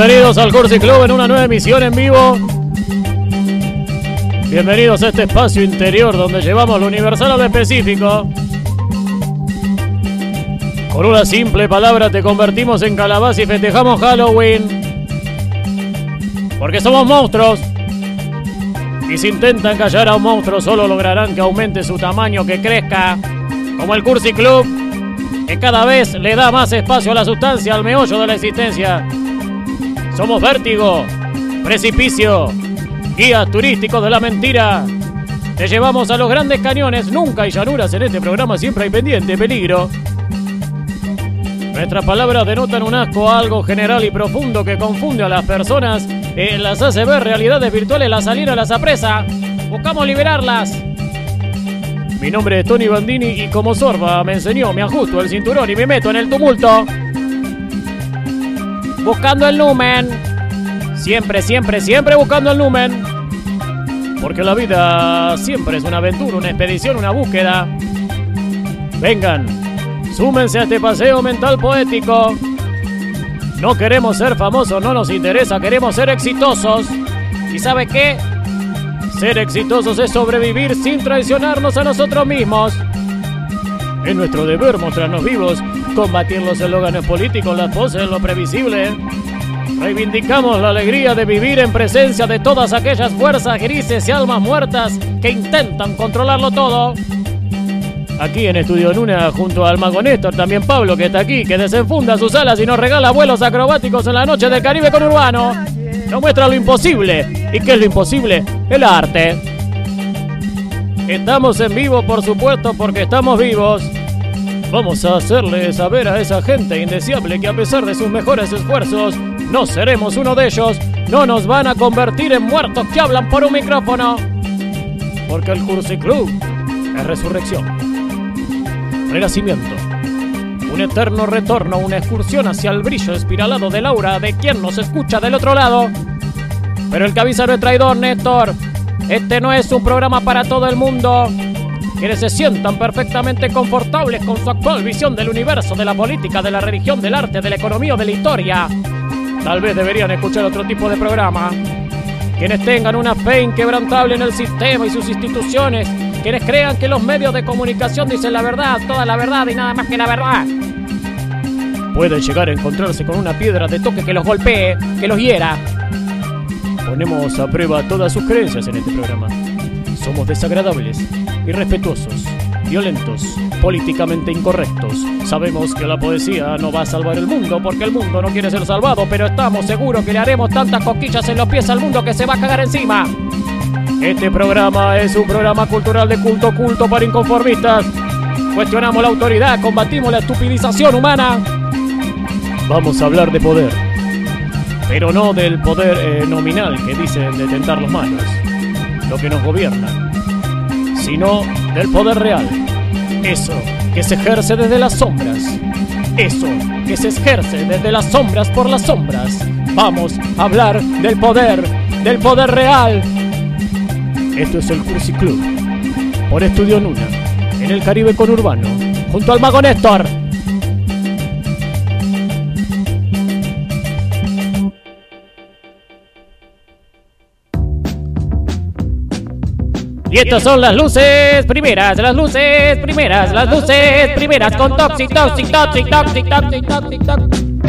Bienvenidos al Cursi Club en una nueva emisión en vivo. Bienvenidos a este espacio interior donde llevamos lo universal a específico. Con una simple palabra te convertimos en calabaza y festejamos Halloween. Porque somos monstruos. Y si intentan callar a un monstruo solo lograrán que aumente su tamaño, que crezca. Como el Cursi Club, que cada vez le da más espacio a la sustancia, al meollo de la existencia. Somos vértigo, precipicio, guías turísticos de la mentira. Te llevamos a los grandes cañones, nunca hay llanuras en este programa, siempre hay pendiente, peligro. Nuestras palabras denotan un asco algo general y profundo que confunde a las personas, eh, las hace ver realidades virtuales, las salida las apresa. Buscamos liberarlas. Mi nombre es Tony Bandini y como sorba me enseñó, me ajusto el cinturón y me meto en el tumulto. Buscando el lumen. Siempre, siempre, siempre buscando el lumen. Porque la vida siempre es una aventura, una expedición, una búsqueda. Vengan, súmense a este paseo mental poético. No queremos ser famosos, no nos interesa, queremos ser exitosos. ¿Y sabe qué? Ser exitosos es sobrevivir sin traicionarnos a nosotros mismos. Es nuestro deber mostrarnos vivos, combatir los eslóganes políticos, las poses, lo previsible. Reivindicamos la alegría de vivir en presencia de todas aquellas fuerzas grises y almas muertas que intentan controlarlo todo. Aquí en Estudio Luna, junto al mago Néstor, también Pablo, que está aquí, que desenfunda sus alas y nos regala vuelos acrobáticos en la noche del Caribe con Urbano. Nos muestra lo imposible. ¿Y qué es lo imposible? El arte. Estamos en vivo, por supuesto, porque estamos vivos. Vamos a hacerle saber a esa gente indeseable que a pesar de sus mejores esfuerzos, no seremos uno de ellos. No nos van a convertir en muertos que hablan por un micrófono. Porque el Cursi Club es resurrección, renacimiento, un eterno retorno, una excursión hacia el brillo espiralado del aura de quien nos escucha del otro lado. Pero el que es traidor, Néstor. Este no es un programa para todo el mundo. Quienes se sientan perfectamente confortables con su actual visión del universo, de la política, de la religión, del arte, de la economía o de la historia. Tal vez deberían escuchar otro tipo de programa. Quienes tengan una fe inquebrantable en el sistema y sus instituciones. Quienes crean que los medios de comunicación dicen la verdad, toda la verdad y nada más que la verdad. Pueden llegar a encontrarse con una piedra de toque que los golpee, que los hiera. Ponemos a prueba todas sus creencias en este programa. Somos desagradables, irrespetuosos, violentos, políticamente incorrectos. Sabemos que la poesía no va a salvar el mundo porque el mundo no quiere ser salvado, pero estamos seguros que le haremos tantas cosquillas en los pies al mundo que se va a cagar encima. Este programa es un programa cultural de culto culto para inconformistas. Cuestionamos la autoridad, combatimos la estupidización humana. Vamos a hablar de poder, pero no del poder eh, nominal que dicen detentar los malos, lo que nos gobierna, sino del poder real. Eso que se ejerce desde las sombras. Eso que se ejerce desde las sombras por las sombras. Vamos a hablar del poder, del poder real. Esto es el Cursi Club, por Estudio Nuna, en el Caribe conurbano, junto al mago Néstor. Y estas son las luces primeras, las luces primeras, las luces primeras con Toxic, Toxic, Toxic, Toxic, Toxic, Toxic, Toxic.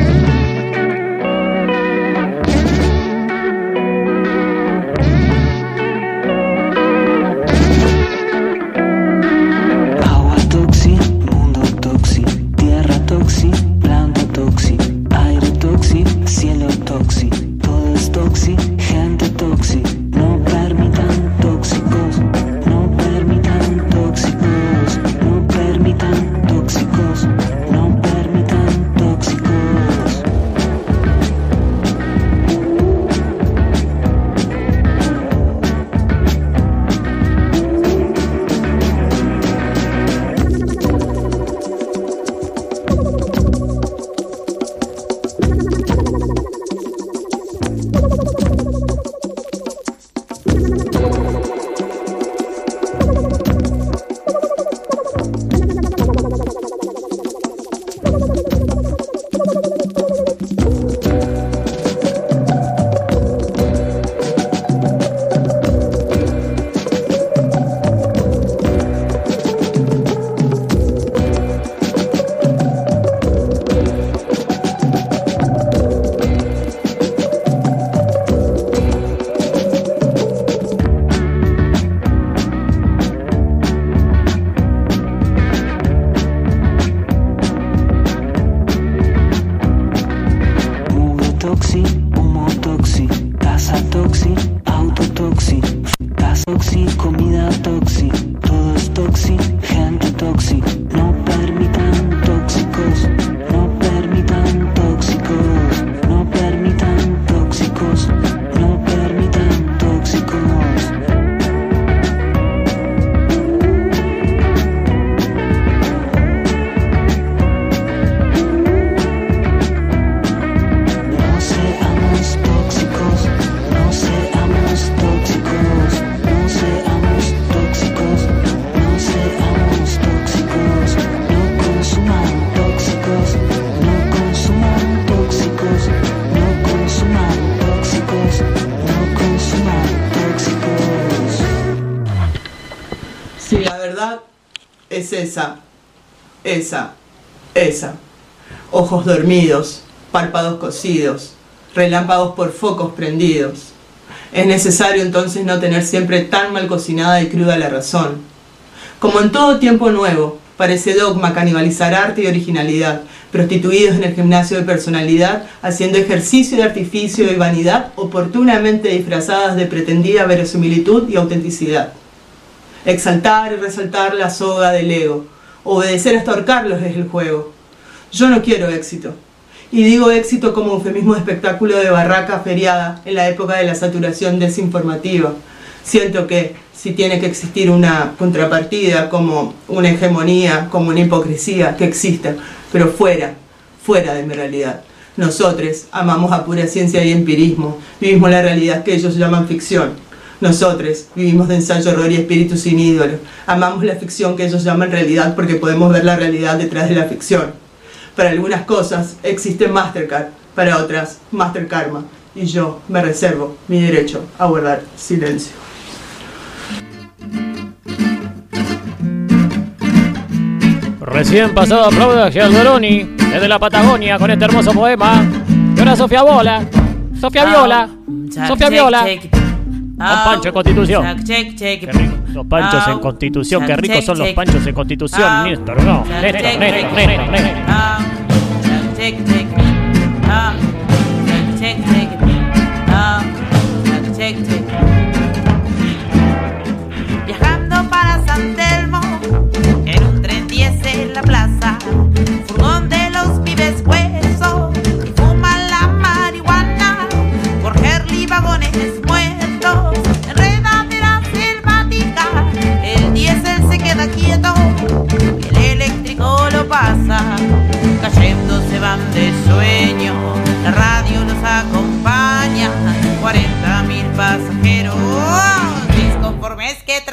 Esa, esa, esa. Ojos dormidos, párpados cosidos, relámpagos por focos prendidos. Es necesario entonces no tener siempre tan mal cocinada y cruda la razón. Como en todo tiempo nuevo, parece dogma canibalizar arte y originalidad, prostituidos en el gimnasio de personalidad, haciendo ejercicio de artificio y vanidad oportunamente disfrazadas de pretendida verosimilitud y autenticidad exaltar y resaltar la soga del ego, obedecer hasta ahorcarlos es el juego. Yo no quiero éxito. Y digo éxito como eufemismo de espectáculo de barraca feriada en la época de la saturación desinformativa. Siento que si tiene que existir una contrapartida como una hegemonía, como una hipocresía, que exista, pero fuera, fuera de mi realidad. Nosotros amamos a pura ciencia y empirismo, vivimos la realidad que ellos llaman ficción. Nosotros vivimos de ensayo, horror y espíritu sin ídolo. Amamos la ficción que ellos llaman realidad porque podemos ver la realidad detrás de la ficción. Para algunas cosas existe Mastercard, para otras Master Karma. Y yo me reservo mi derecho a guardar silencio. Recién pasado aplaude a Gialdoroni desde la Patagonia con este hermoso poema. Y ahora Sofía Bola. Sofía Viola. Sofía Viola. Los panchos en Constitución. Qué rico. Los panchos en Constitución. Qué ricos son los panchos en Constitución. Néstor, no. Néstor, Néstor, Néstor, Néstor.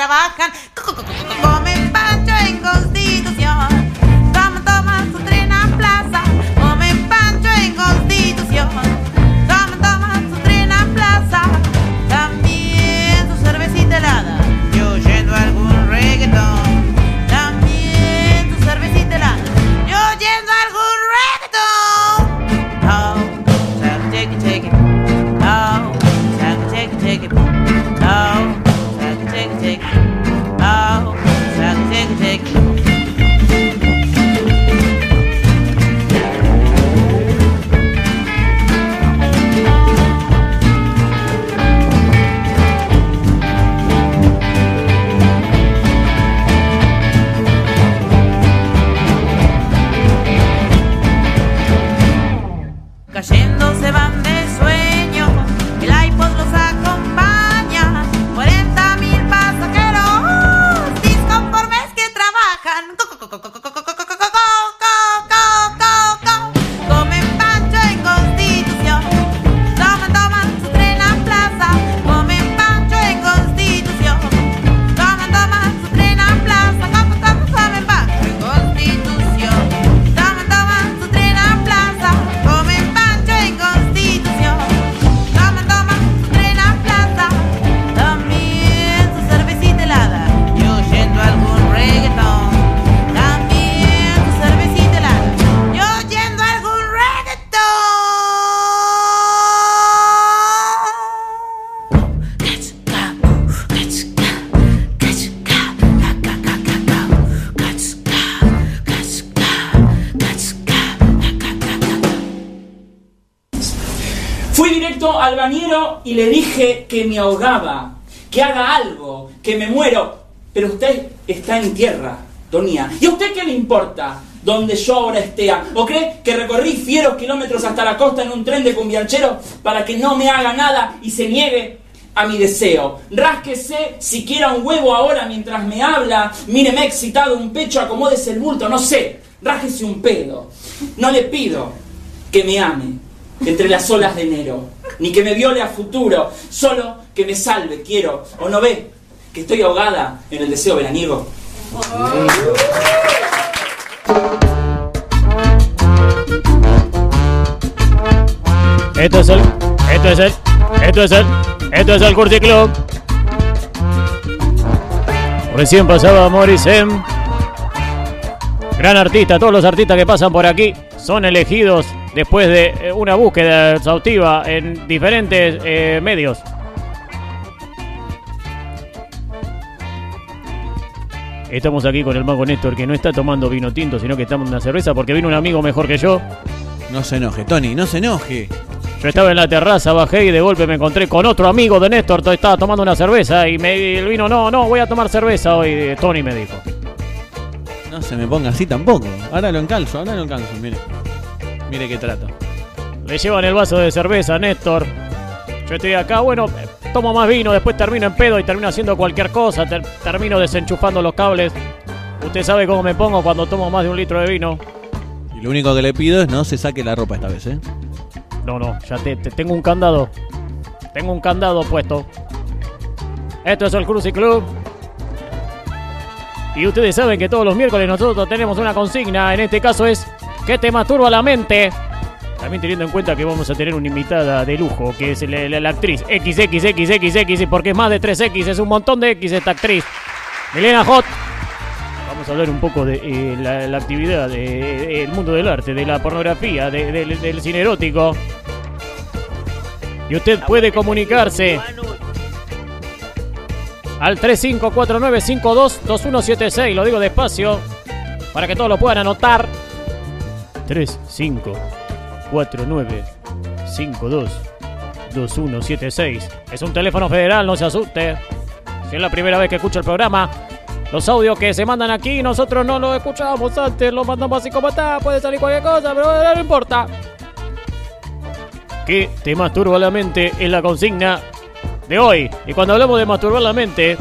Trabajan, y le dije que me ahogaba, que haga algo, que me muero. Pero usted está en tierra, Donía. ¿Y a usted qué le importa? donde yo ahora esté. ¿O cree que recorrí fieros kilómetros hasta la costa en un tren de cumbianchero para que no me haga nada y se niegue a mi deseo? Rásquese siquiera un huevo ahora mientras me habla, míreme excitado un pecho, acomódese el bulto, no sé, rájese un pedo. No le pido que me ame entre las olas de enero, ni que me viole a futuro, solo que me salve, quiero, o no ve que estoy ahogada en el deseo veraniego. Esto es el. Esto es el. Esto es el. Esto es el Curti Club. Recién pasaba Morrison. Gran artista. Todos los artistas que pasan por aquí son elegidos después de eh, una búsqueda exhaustiva en diferentes eh, medios. Estamos aquí con el mago Néstor que no está tomando vino tinto, sino que está tomando una cerveza porque vino un amigo mejor que yo. No se enoje, Tony, no se enoje. Yo estaba en la terraza, bajé y de golpe me encontré con otro amigo de Néstor, to- estaba tomando una cerveza y me y el vino, no, no, voy a tomar cerveza hoy, eh, Tony me dijo. No se me ponga así tampoco. Ahora lo encalzo, ahora lo encalzo, mire. Mire qué trato. Le llevan el vaso de cerveza Néstor. Yo estoy acá, bueno, tomo más vino, después termino en pedo y termino haciendo cualquier cosa, ter- termino desenchufando los cables. Usted sabe cómo me pongo cuando tomo más de un litro de vino. Y lo único que le pido es no se saque la ropa esta vez, ¿eh? No, no, ya te, te- tengo un candado. Tengo un candado puesto. Esto es el Cruci Club. Y ustedes saben que todos los miércoles nosotros tenemos una consigna. En este caso es ¿Qué te masturba la mente? También teniendo en cuenta que vamos a tener una invitada de lujo, que es la, actriz XXXXX, porque es más de 3X, es un montón de X esta actriz. Milena Hot. Vamos a hablar un poco de eh, la, actividad del mundo del arte, de la pornografía, de- del- del cine erótico. Y usted puede comunicarse al 3549522176. Lo digo despacio para que todos lo puedan anotar. 3549522176. Es un teléfono federal, no se asuste. Si es la primera vez que escucha el programa, los audios que se mandan aquí nosotros no los escuchábamos antes, los mandamos así como está, puede salir cualquier cosa, pero no importa. ¿Qué te masturba la mente? Es la consigna de hoy. Y cuando hablamos de masturbar la mente,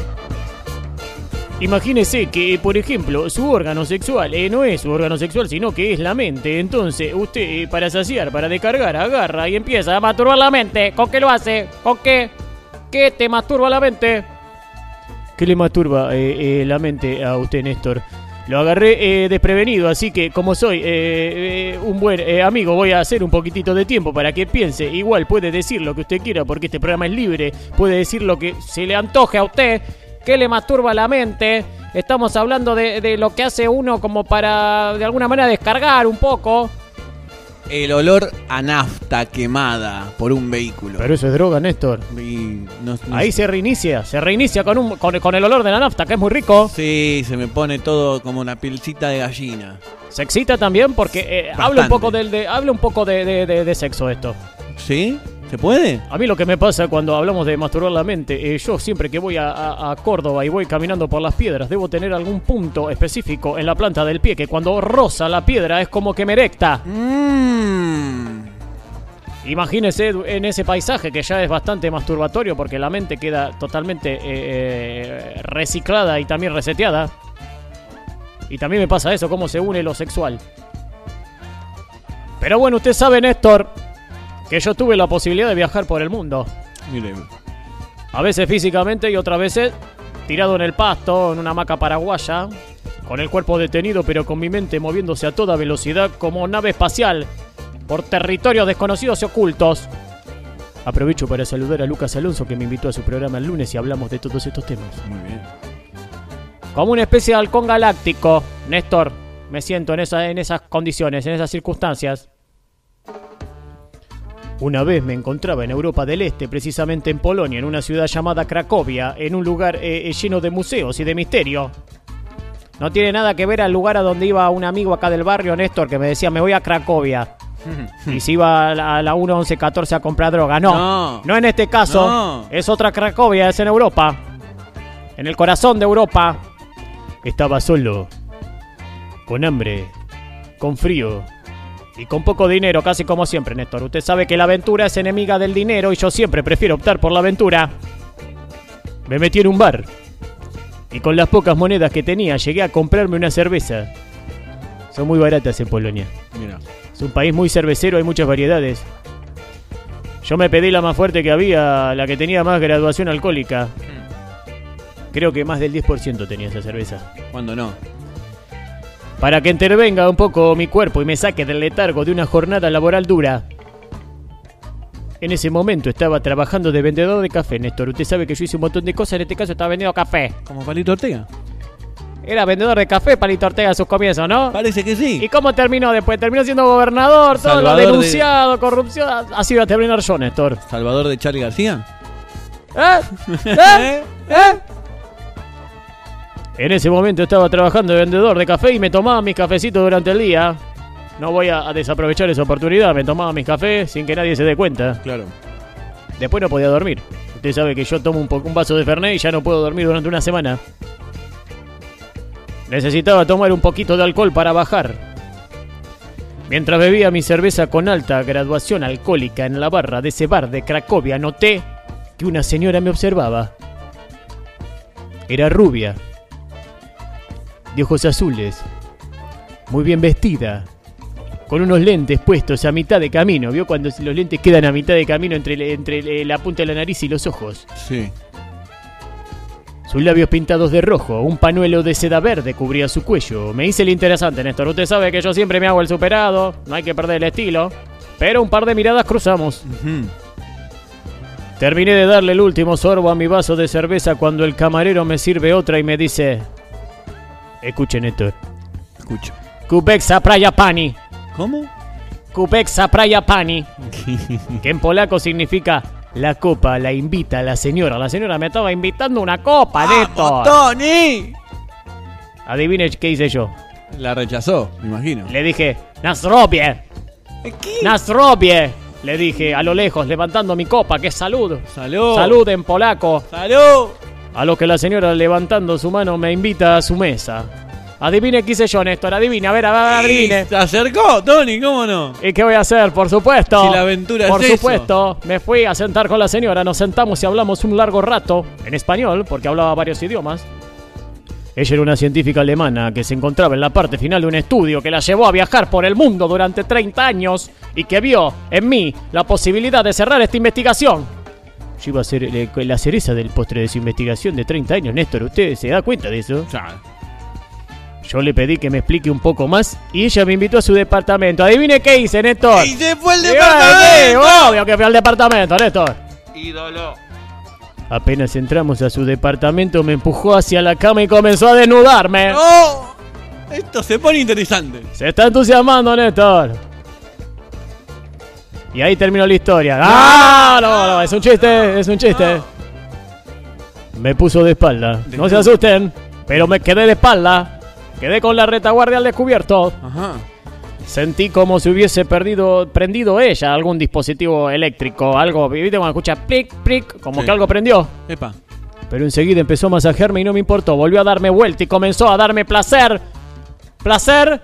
imagínese que, por ejemplo, su órgano sexual eh, no es su órgano sexual, sino que es la mente. Entonces, usted, eh, para saciar, para descargar, agarra y empieza a masturbar la mente. ¿Con qué lo hace? ¿Con qué? ¿Qué te masturba la mente? ¿Qué le masturba eh, la mente a usted, Néstor? Lo agarré desprevenido, así que como soy un buen amigo, voy a hacer un poquitito de tiempo para que piense. Igual puede decir lo que usted quiera, porque este programa es libre. Puede decir lo que se le antoje a usted. ¿Qué le masturba la mente? Estamos hablando de, de lo que hace uno como para, de alguna manera, descargar un poco. El olor a nafta quemada por un vehículo. Pero eso es droga, Néstor. Y no- no Ahí se reinicia, se reinicia con, un, con, con el olor de la nafta, que es muy rico. Sí, se me pone todo como una pilcita de gallina. Se excita también porque eh, habla un Bastante. poco del de, habla un poco de, de- de- de sexo esto. ¿Sí? ¿Se puede? A mí lo que me pasa cuando hablamos de masturbar la mente, eh, yo siempre que voy a, a- a Córdoba y voy caminando por las piedras, debo tener algún punto específico en la planta del pie que cuando roza la piedra es como que me erecta. Mmm. Imagínese en ese paisaje que ya es bastante masturbatorio porque la mente queda totalmente eh, eh, reciclada y también reseteada. Y también me pasa eso, cómo se une lo sexual. Pero bueno, usted sabe, Néstor, que yo tuve la posibilidad de viajar por el mundo. Mire, A veces físicamente y otras veces tirado en el pasto, en una hamaca paraguaya, con el cuerpo detenido pero con mi mente moviéndose a toda velocidad como nave espacial por territorios desconocidos y ocultos. Aprovecho para saludar a Lucas Alonso que me invitó a su programa el lunes y hablamos de todos estos temas. muy bien. Como una especie de halcón galáctico, Néstor, me siento en, esa- en esas condiciones, en esas circunstancias. Una vez me encontraba en Europa del Este, precisamente en Polonia, en una ciudad llamada Cracovia, en un lugar eh, eh, lleno de museos y de misterio. No tiene nada que ver al lugar a donde iba un amigo acá del barrio, Néstor, que me decía, me voy a Cracovia. y se iba a la, a la 1, 11, 14 a comprar droga. No, No. no, en este caso. No. Es otra Cracovia, es en Europa. En el corazón de Europa. Estaba solo, con hambre, con frío y con poco dinero, casi como siempre, Néstor. Usted sabe que la aventura es enemiga del dinero y yo siempre prefiero optar por la aventura. Me metí en un bar y con las pocas monedas que tenía llegué a comprarme una cerveza. Son muy baratas en Polonia. Mira. Es un país muy cervecero, hay muchas variedades. Yo me pedí la más fuerte que había, la que tenía más graduación alcohólica. Creo que más del 10% tenía esa cerveza. ¿Cuándo no? Para que intervenga un poco mi cuerpo y me saque del letargo de una jornada laboral dura. En ese momento estaba trabajando de vendedor de café, Néstor. Usted sabe que yo hice un montón de cosas, en este caso estaba vendiendo café. ¿Como Palito Ortega? Era vendedor de café, Palito Ortega, a sus comienzos, ¿no? Parece que sí. ¿Y cómo terminó después? Terminó siendo gobernador, todo lo Salvador de- denunciado, corrupción. Así va a terminar yo, Néstor. ¿Salvador de Charlie García? ¿Eh? ¿Eh? ¿Eh? En ese momento estaba trabajando de vendedor de café y me tomaba mis cafecitos durante el día. No voy a, a desaprovechar esa oportunidad, me tomaba mis cafés sin que nadie se dé cuenta. Claro. Después no podía dormir. Usted sabe que yo tomo un, un vaso de Fernet y ya no puedo dormir durante una semana. Necesitaba tomar un poquito de alcohol para bajar. Mientras bebía mi cerveza con alta graduación alcohólica en la barra de ese bar de Cracovia, noté que una señora me observaba. Era rubia, de ojos azules, muy bien vestida, con unos lentes puestos a mitad de camino. ¿Vio cuando los lentes quedan a mitad de camino entre, entre la punta de la nariz y los ojos? Sí. Sus labios pintados de rojo, un panuelo de seda verde cubría su cuello. Me hice el interesante, Néstor. Usted sabe que yo siempre me hago el superado, no hay que perder el estilo. Pero un par de miradas cruzamos. Terminé de darle el último sorbo a mi vaso de cerveza cuando el camarero me sirve otra y me dice... Escuche, Néstor. Escucho. Kubexa praya pani. ¿Cómo? Kubexa praya pani. Que en polaco significa... La copa la invita la señora. La señora me estaba invitando una copa, Néstor. ¡Tony! Adivine qué hice yo. La rechazó, me imagino. Le dije, Nasrobie, ¿Qué? Nasrobie. Le dije a lo lejos, levantando mi copa, que es salud. ¡Salud! Salud en polaco. ¡Salud! A lo que la señora levantando su mano me invita a su mesa. Adivine qué hice yo, Néstor. Adivine, a ver, a ver, adivine. Se acercó, Tony, ¿cómo no? ¿Y qué voy a hacer? Por supuesto. Si la aventura Por es eso. supuesto. Me fui a sentar con la señora. Nos sentamos y hablamos un largo rato. En español, porque hablaba varios idiomas. Ella era una científica alemana que se encontraba en la parte final de un estudio que la llevó a viajar por el mundo durante 30 años y que vio en mí la posibilidad de cerrar esta investigación. Yo iba a ser eh, la cereza del postre de su investigación de 30 años, Néstor. ¿Usted se da cuenta de eso? Ya. Yo le pedí que me explique un poco más y ella me invitó a su departamento. Adivine qué hice, Néstor. ¡Y se fue el Sí, departamento! Obvio que fui al departamento, Néstor. ¡Ídolo! Apenas entramos a su departamento, me empujó hacia la cama y comenzó a desnudarme. ¡Oh! Esto se pone interesante. Se está entusiasmando, Néstor. Y ahí terminó la historia. ¡Ah! No, no, es un chiste, es un chiste. Me puso de espalda. No se asusten, pero me quedé de espalda. Quedé con la retaguardia al descubierto. Ajá. Sentí como si hubiese perdido, prendido ella algún dispositivo eléctrico, algo, ¿viste? Cuando escucha plic, plic, como Sí. que algo prendió. Epa. Pero enseguida empezó a masajearme y no me importó. Volvió a darme vuelta y comenzó a darme placer. Placer.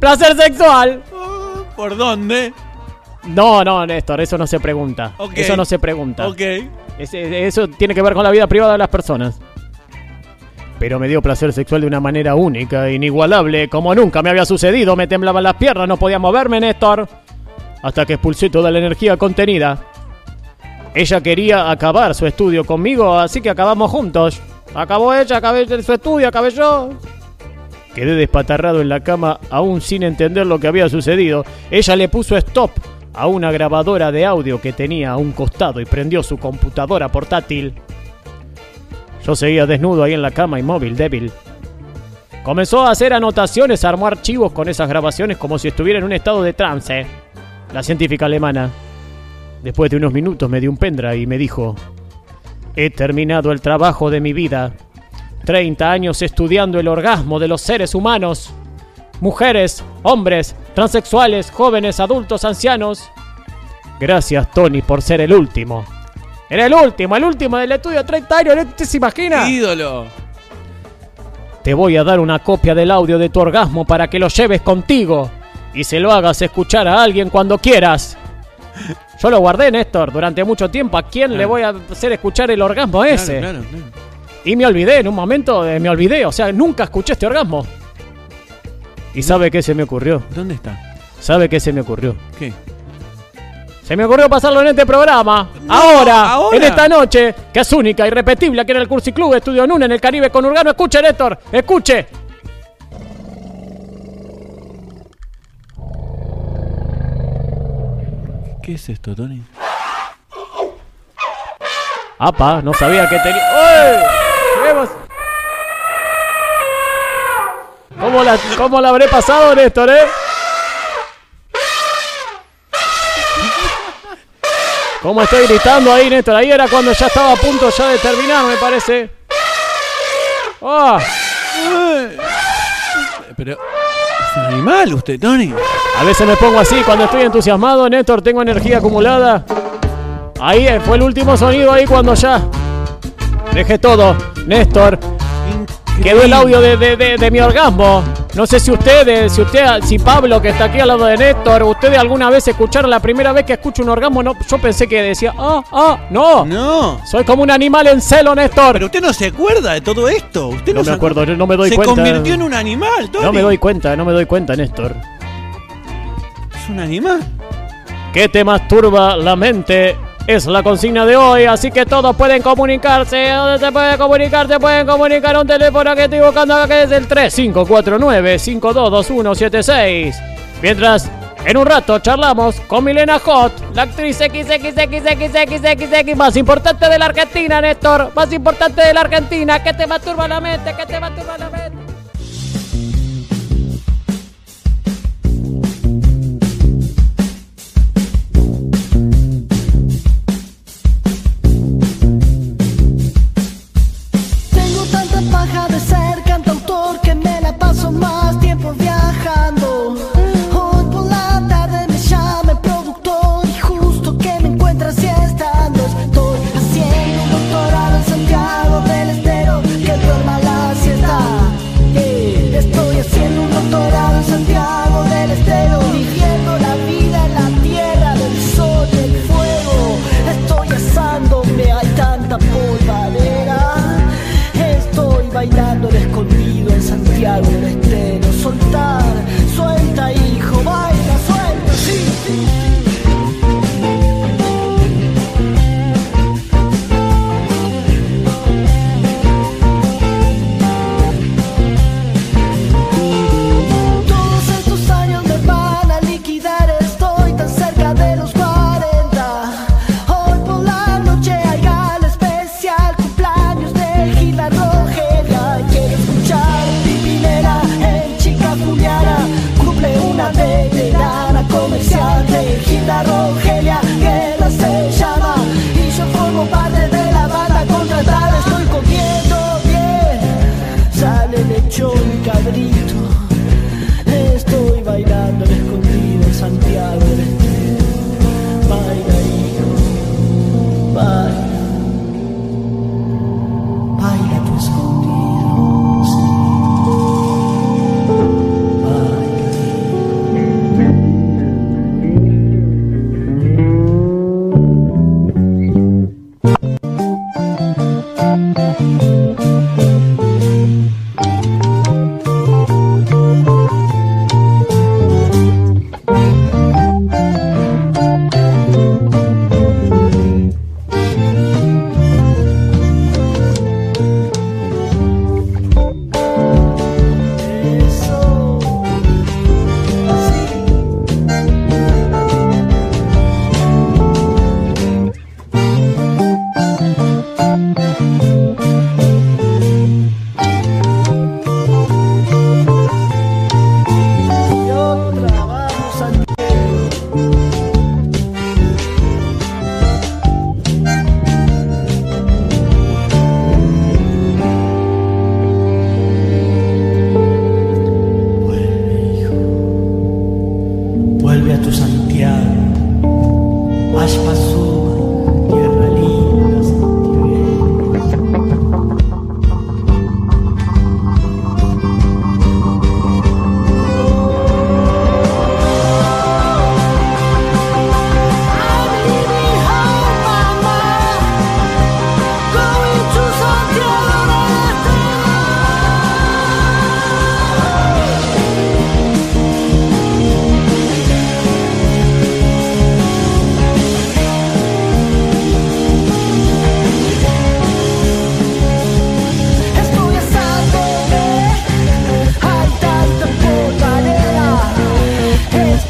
Placer sexual. ¿Por dónde? No, no, Néstor, eso no se pregunta. Eso no se pregunta. Ok. Ese- eso tiene que ver con la vida privada de las personas. Pero me dio placer sexual de una manera única, inigualable, como nunca me había sucedido. Me temblaban las piernas, no podía moverme, Néstor. Hasta que expulsé toda la energía contenida. Ella quería acabar su estudio conmigo, así que acabamos juntos. Acabó ella, acabé su estudio, acabé yo. Quedé despatarrado en la cama, aún sin entender lo que había sucedido. Ella le puso stop a una grabadora de audio que tenía a un costado y prendió su computadora portátil. Yo seguía desnudo ahí en la cama, inmóvil, débil. Comenzó a hacer anotaciones, armó archivos con esas grabaciones como si estuviera en un estado de trance. La científica alemana. Después de unos minutos me dio un pendrive y me dijo, he terminado el trabajo de mi vida. 30 años estudiando el orgasmo de los seres humanos. Mujeres, hombres, transexuales, jóvenes, adultos, ancianos. Gracias, Tony, por ser el último. Era el último, el último del estudio 30 años, ¿usted se imagina? Ídolo. Te voy a dar una copia del audio de tu orgasmo para que lo lleves contigo y se lo hagas escuchar a alguien cuando quieras. Yo lo guardé, Néstor, durante mucho tiempo. ¿A quién le voy a hacer escuchar el orgasmo ese? Claro, claro, claro. Y me olvidé, en un momento eh, me olvidé. O sea, nunca escuché este orgasmo. ¿Y sabe qué se me ocurrió? ¿Dónde está? ¿Sabe qué se me ocurrió? ¿Qué? Se me ocurrió pasarlo en este programa. ahora, ahora. en esta noche, que es única, irrepetible, aquí en el Cursi Club, Estudio Nuna, en el Caribe con Urgano. Escuche, Néstor, escuche. ¿Qué es esto, Tony? Apa, no sabía que tenía. ¡Uy! ¿Cómo la, ¿Cómo la habré pasado, Néstor, eh? ¿Cómo estoy gritando ahí, Néstor? Ahí era cuando ya estaba a punto ya de terminar, me parece. ¡Ah! Pero. Es un animal usted, Tony. A veces me pongo así cuando estoy entusiasmado, Néstor, tengo energía acumulada. Ahí fue el último sonido ahí cuando ya dejé todo. Néstor, quedó el audio de, de- de- de mi orgasmo. No sé si ustedes, si usted, si Pablo que está aquí al lado de Néstor, ustedes alguna vez escucharon la primera vez que escucho un orgasmo, no, yo pensé que decía, ah, ah, no. No. Soy como un animal en celo, Néstor. Pero usted no se acuerda de todo esto. Usted no, no me se- acuerdo, no me doy se cuenta. convirtió en un animal, Tony. No me doy cuenta, no me doy cuenta, Néstor. Es un animal. ¿Qué te masturba la mente? Es la consigna de hoy, así que todos pueden comunicarse. ¿Dónde se puede comunicar? Se pueden comunicar a un teléfono que estoy buscando acá, que es el 3549-522176. Mientras, en un rato charlamos con Milena Hot, la actriz XXXXXXX más importante de la Argentina, Néstor. Más importante de la Argentina. ¿Qué te masturba la mente? ¿Qué te masturba la mente?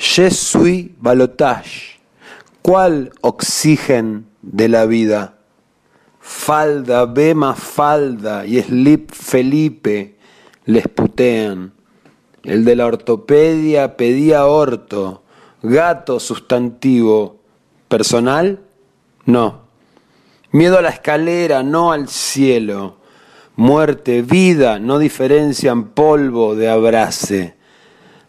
Je suis balotage. ¿Cuál oxigen de la vida? Falda, Bema, falda y Slip Felipe les putean. El de la ortopedia pedía orto, gato sustantivo. ¿Personal? No. Miedo a la escalera, no al cielo. Muerte, vida, no diferencian polvo de abrace.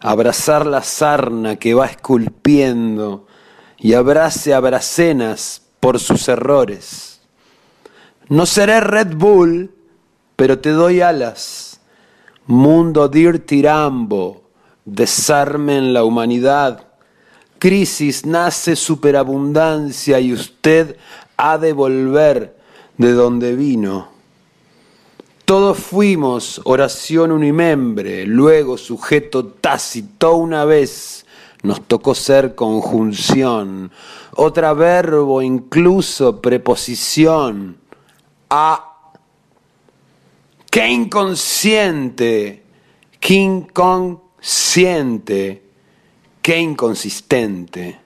Abrazar la sarna que va esculpiendo y abrace a bracenas por sus errores. No seré Red Bull, pero te doy alas. Mundo dirty Rambo, desarme en la humanidad. Crisis nace superabundancia y usted ha de volver de donde vino. Todos fuimos oración unimembre, luego sujeto tácito una vez nos tocó ser conjunción, otra verbo incluso preposición. A. Qué inconsciente, qué inconsciente, qué inconsistente.